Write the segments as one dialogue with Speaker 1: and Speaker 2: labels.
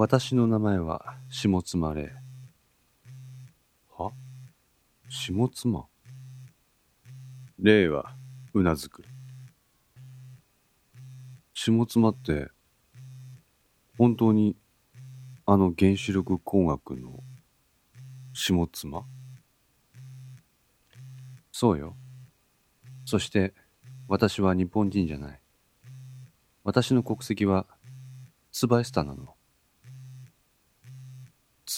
Speaker 1: 私の名前は下妻霊。は？下妻？霊はうなずく。下妻って、本当にあの原子力工学の下妻？そうよ。そして私は日本人じゃない。私の国籍はツバイスタなの。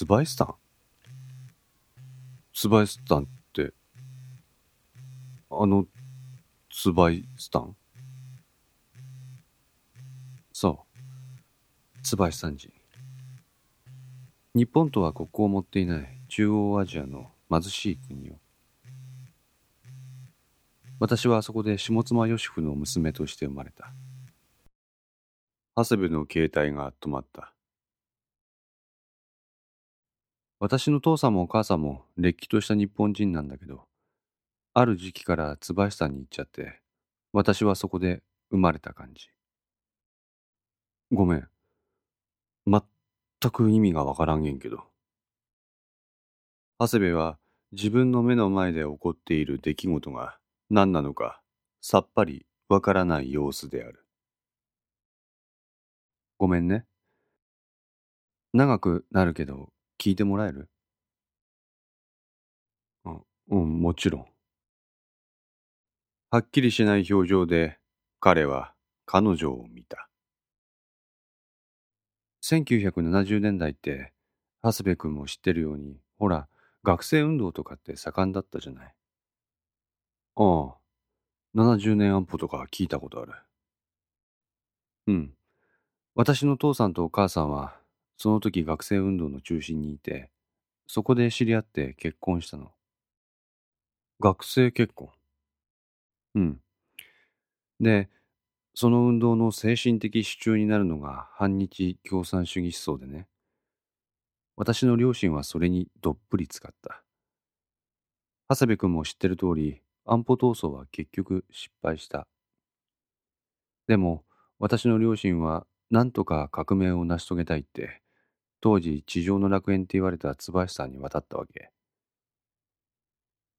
Speaker 1: ツバイスタン？ツバイスタンって、あの、ツバイスタン？そう。ツバイスタン人。日本とは国交を持っていない中央アジアの貧しい国よ。私はあそこで下妻義夫の娘として生まれた。長谷部の携帯が止まった。私の父さんもお母さんもれっきとした日本人なんだけど、ある時期から椿さんに行っちゃって、私はそこで生まれた感じ。ごめん。全く意味がわからんげんけど。長谷部は自分の目の前で起こっている出来事が何なのかさっぱりわからない様子である。ごめんね。長くなるけど聞いてもらえる？あうん、もちろん。はっきりしない表情で彼は彼女を見た。1970年代って、長谷部君も知ってるように、ほら、学生運動とかって盛んだったじゃない。ああ、70年安保とか聞いたことある。うん。私の父さんとお母さんは、その時学生運動の中心にいて、そこで知り合って結婚したの。学生結婚うん。で、その運動の精神的支柱になるのが反日共産主義思想でね。私の両親はそれにどっぷり使った。長谷部君も知ってる通り、安保闘争は結局失敗した。でも、私の両親は何とか革命を成し遂げたいって、当時地上の楽園って言われた椿さんに渡ったわけ。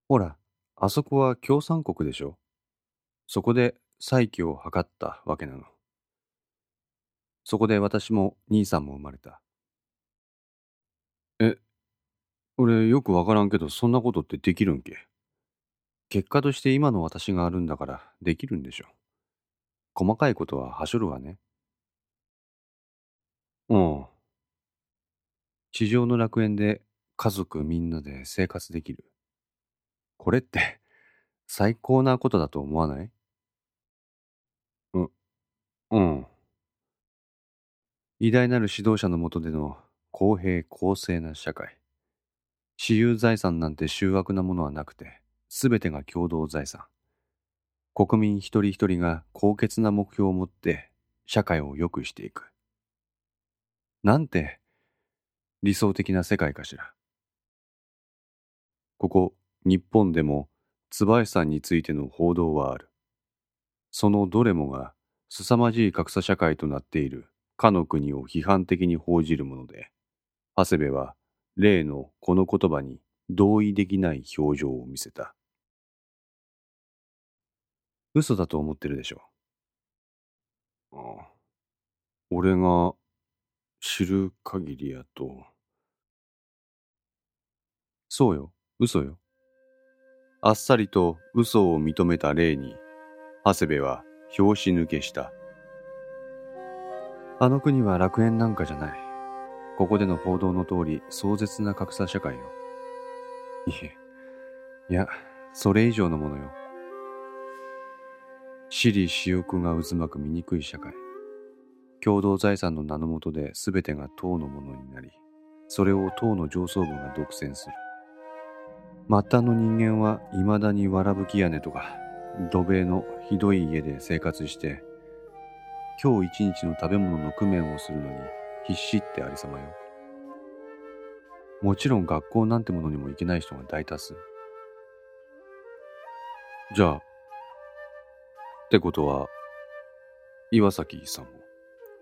Speaker 1: ほら、あそこは共産国でしょそこで再起を図ったわけなの。そこで私も兄さんも生まれた。え、俺よくわからんけどそんなことってできるんけ？結果として今の私があるんだからできるんでしょ。細かいことははしょるわね。うん。地上の楽園で家族みんなで生活できる。これって 最高なことだと思わない？うん。偉大なる指導者の下での公平公正な社会。私有財産なんて醜悪なものはなくて、すべてが共同財産。国民一人一人が高潔な目標を持って社会を良くしていく。なんて理想的な世界かしら。ここ日本でも椿さんについての報道はある。そのどれもが凄まじい格差社会となっているかの国を批判的に報じるもので、長谷部は例のこの言葉に同意できない表情を見せた。嘘だと思ってるでしょ？ああ俺が知る限りやと。そうよ、嘘よ。あっさりと嘘を認めた例に、長谷部は拍子抜けした。あの国は楽園なんかじゃない。ここでの報道の通り壮絶な格差社会よ。いえ、いや、それ以上のものよ。私利私欲が渦巻く醜い社会。共同財産の名のもとで全てが党のものになり、それを党の上層部が独占する。末端の人間は未だにわらぶき屋根とか、土塀のひどい家で生活して、今日一日の食べ物の工面をするのに必死ってありさまよ。もちろん学校なんてものにも行けない人が大多数。じゃあ、ってことは、岩崎さんも。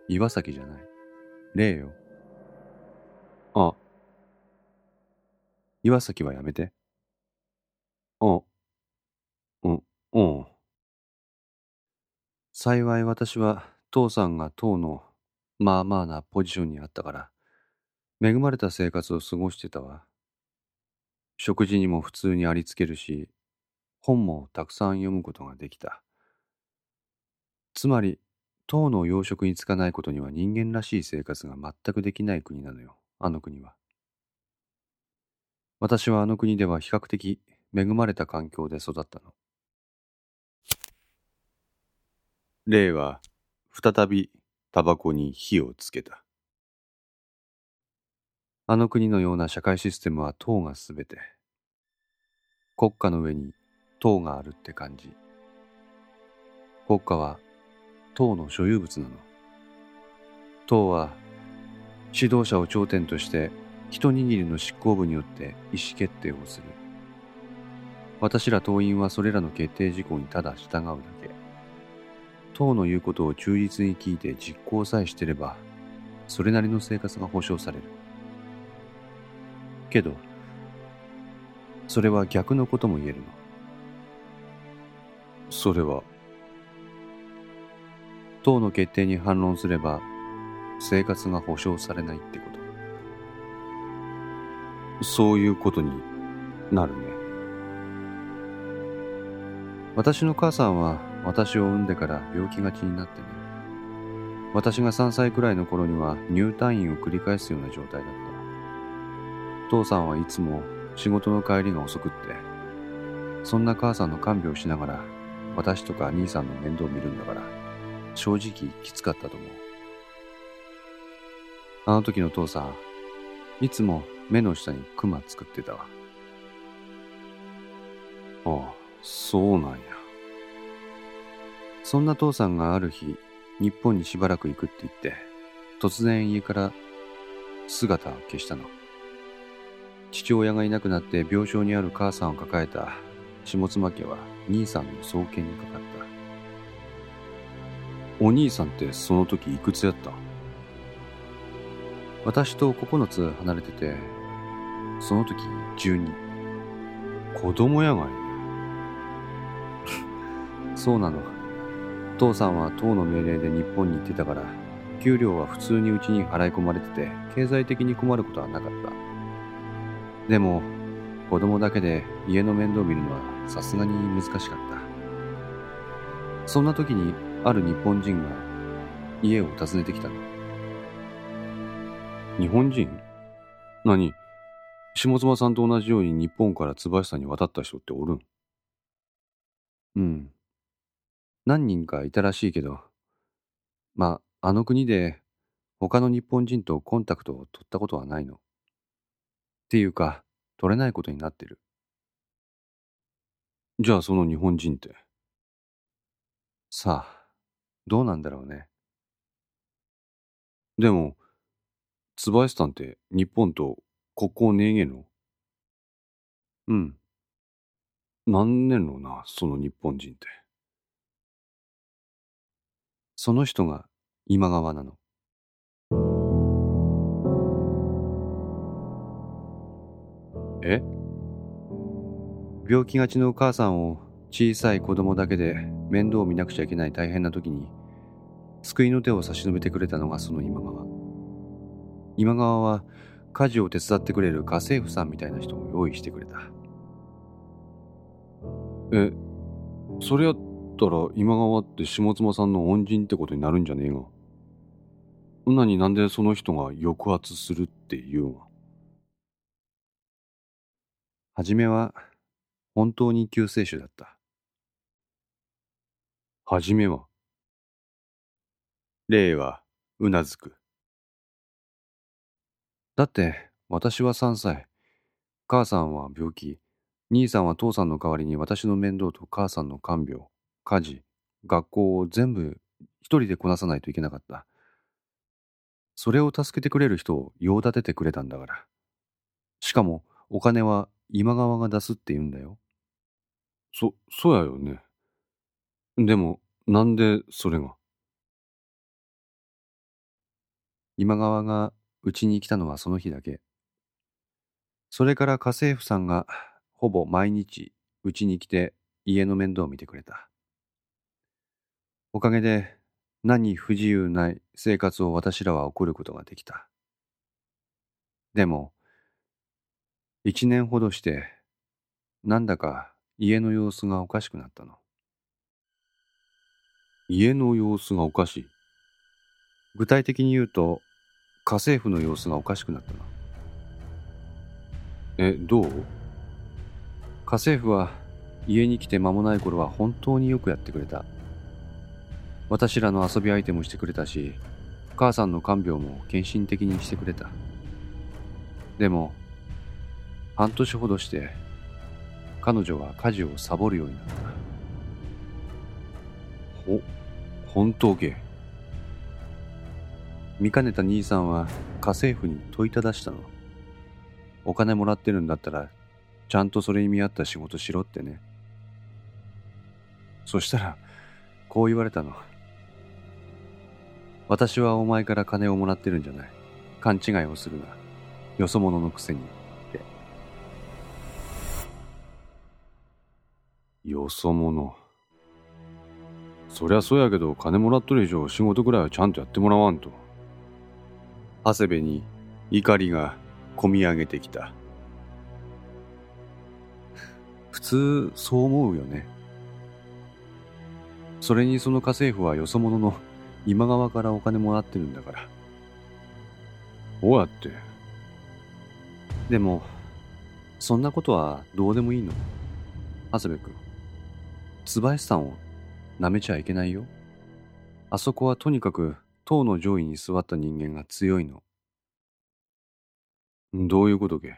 Speaker 1: 岩崎じゃない。例よ。あ、岩崎はやめて。あ、うん、うん。幸い私は父さんが党のまあまあなポジションにあったから、恵まれた生活を過ごしてたわ。食事にも普通にありつけるし、本もたくさん読むことができた。つまり、党の養殖につかないことには人間らしい生活が全くできない国なのよ、あの国は。私はあの国では比較的恵まれた環境で育ったの。例は、再びタバコに火をつけた。あの国のような社会システムは党がすべて。国家の上に党があるって感じ。国家は党の所有物なの。党は指導者を頂点として一握りの執行部によって意思決定をする。私ら党員はそれらの決定事項にただ従うだけ。党の言うことを忠実に聞いて実行さえしてれば、それなりの生活が保障される。けど、それは逆のことも言えるの。それは党の決定に反論すれば生活が保障されないってことそういうことになるね私の母さんは私を産んでから病気がちになってね私が3歳くらいの頃には入退院を繰り返すような状態だった父さんはいつも仕事の帰りが遅くってそんな母さんの看病しながら私とか兄さんの面倒を見るんだから正直きつかったと思う。あの時の父さん、いつも目の下にクマ作ってたわ。ああ、そうなんや。そんな父さんがある日、日本にしばらく行くって言って、突然家から姿を消したの。父親がいなくなって病床にある母さんを抱えた下妻家は兄さんの送検にかかった。お兄さんってその時いくつやった？私と9つ離れてて、その時12。子供やがい。そうなの。父さんは党の命令で日本に行ってたから、給料は普通にうちに払い込まれてて、経済的に困ることはなかった。でも、子供だけで家の面倒を見るのはさすがに難しかった。そんな時にある日本人が家を訪ねてきたの。日本人？何？下妻さんと同じように日本から椿さんに渡った人っておるん？うん。何人かいたらしいけど、まあ、あの国で他の日本人とコンタクトを取ったことはないの。っていうか、取れないことになってる。じゃあその日本人って。さあ、どうなんだろうね。でも、椿さんって日本と国交ねえげの？うん。なんねんろな、その日本人って。その人が今川なの。え？病気がちのお母さんを小さい子供だけで面倒を見なくちゃいけない大変な時に救いの手を差し伸べてくれたのがその今川。今川は家事を手伝ってくれる家政婦さんみたいな人を用意してくれた。え、それやったら今川って下妻さんの恩人ってことになるんじゃねえが。なになんでその人が抑圧するって言うが。はじめは本当に救世主だった。はじめは？霊はうなずく。だって、私は3歳。母さんは病気。兄さんは父さんの代わりに私の面倒と母さんの看病、家事、学校を全部一人でこなさないといけなかった。それを助けてくれる人を用立ててくれたんだから。しかも、お金は今川が出すって言うんだよ。そ、そうやよね。でも、なんでそれが？今川がうちに来たのはその日だけ。それから家政婦さんがほぼ毎日うちに来て家の面倒を見てくれた。おかげで何不自由ない生活を私らは送ることができた。でも、一年ほどして、なんだか家の様子がおかしくなったの。家の様子がおかしい。具体的に言うと、家政婦の様子がおかしくなったの。え、どう？家政婦は家に来て間もない頃は本当によくやってくれた。私らの遊び相手もしてくれたし、母さんの看病も献身的にしてくれた。でも、半年ほどして、彼女は家事をサボるようになった。ほ、本当け見かねた兄さんは家政婦に問いただしたの。お金もらってるんだったら、ちゃんとそれに見合った仕事しろってね。そしたら、こう言われたの。私はお前から金をもらってるんじゃない。勘違いをするな。よそ者のくせに。って。よそ者。そりゃそうやけど、金もらっとる以上仕事ぐらいはちゃんとやってもらわんと。長谷部に怒りがこみ上げてきた。普通、そう思うよね。それにその家政婦はよそ者の今川からお金もらってるんだから。どうやって。でも、そんなことはどうでもいいの。長谷部君。椿さんを舐めちゃいけないよ。あそこはとにかく塔の上位に座った人間が強いの。どういうことけ？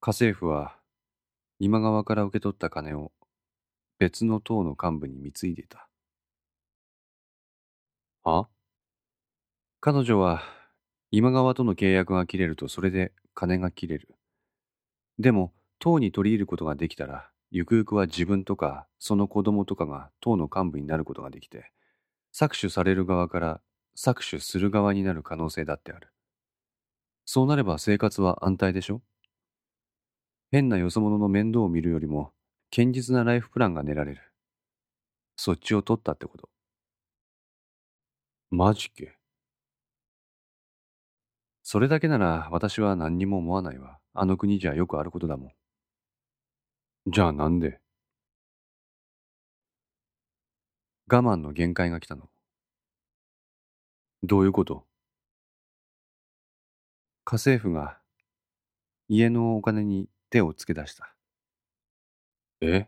Speaker 1: 家政婦は今川から受け取った金を別の党の幹部に貢いでいた。は？彼女は今川との契約が切れるとそれで金が切れる。でも党に取り入ることができたらゆくゆくは自分とかその子供とかが党の幹部になることができて搾取される側から搾取する側になる可能性だってある。そうなれば生活は安泰でしょ？変なよそ者の面倒を見るよりも堅実なライフプランが練られる。そっちを取ったってこと。マジけそれだけなら私は何にも思わないわ。あの国じゃよくあることだもん。じゃあなんで？我慢の限界が来たの。どういうこと？家政婦が家のお金に手をつけ出した。え？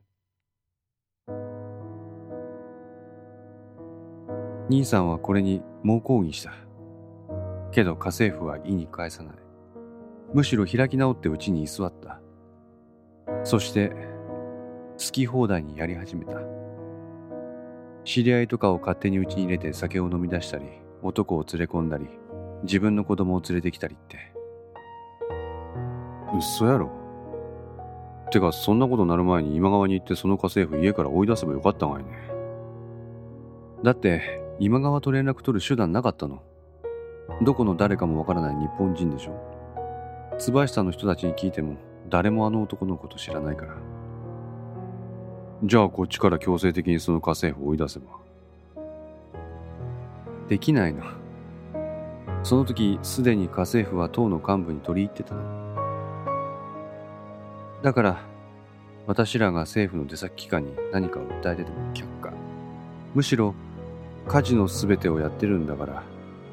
Speaker 1: 兄さんはこれに猛抗議した。けど家政婦は意に返さない。むしろ開き直ってうちに居座った。そして、好き放題にやり始めた。知り合いとかを勝手にうちに入れて酒を飲み出したり、男を連れ込んだり、自分の子供を連れてきたりって。嘘やろ。てか、そんなことなる前に今川に行ってその家政婦家から追い出せばよかったがいね。だって、今川と連絡取る手段なかったの？どこの誰かもわからない日本人でしょ？椿さの人たちに聞いても、誰もあの男のこと知らないから。じゃあこっちから強制的にその家政婦を追い出せば？できないの。その時、すでに家政婦は党の幹部に取り入ってたの。だから、私らが政府の出先機関に何かを訴えてても却下。むしろ、家事の全てをやってるんだから、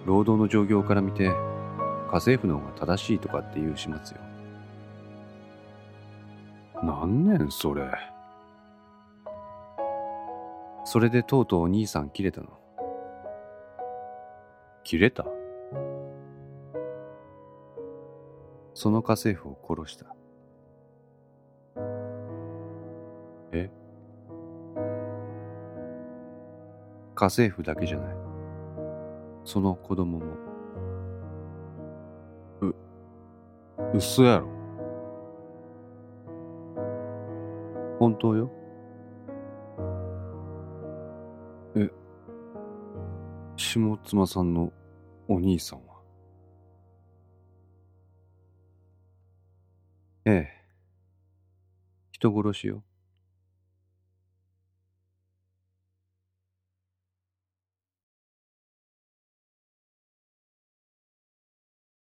Speaker 1: 労働の状況から見て、家政婦の方が正しいとかっていう始末よ。何年それ？それでとうとうお兄さん切れたの？切れた？その家政婦を殺した。え？家政婦だけじゃない。その子供も。う、嘘やろ。本当よ。え、下妻さんのお兄さんは。ええ。人殺しよ。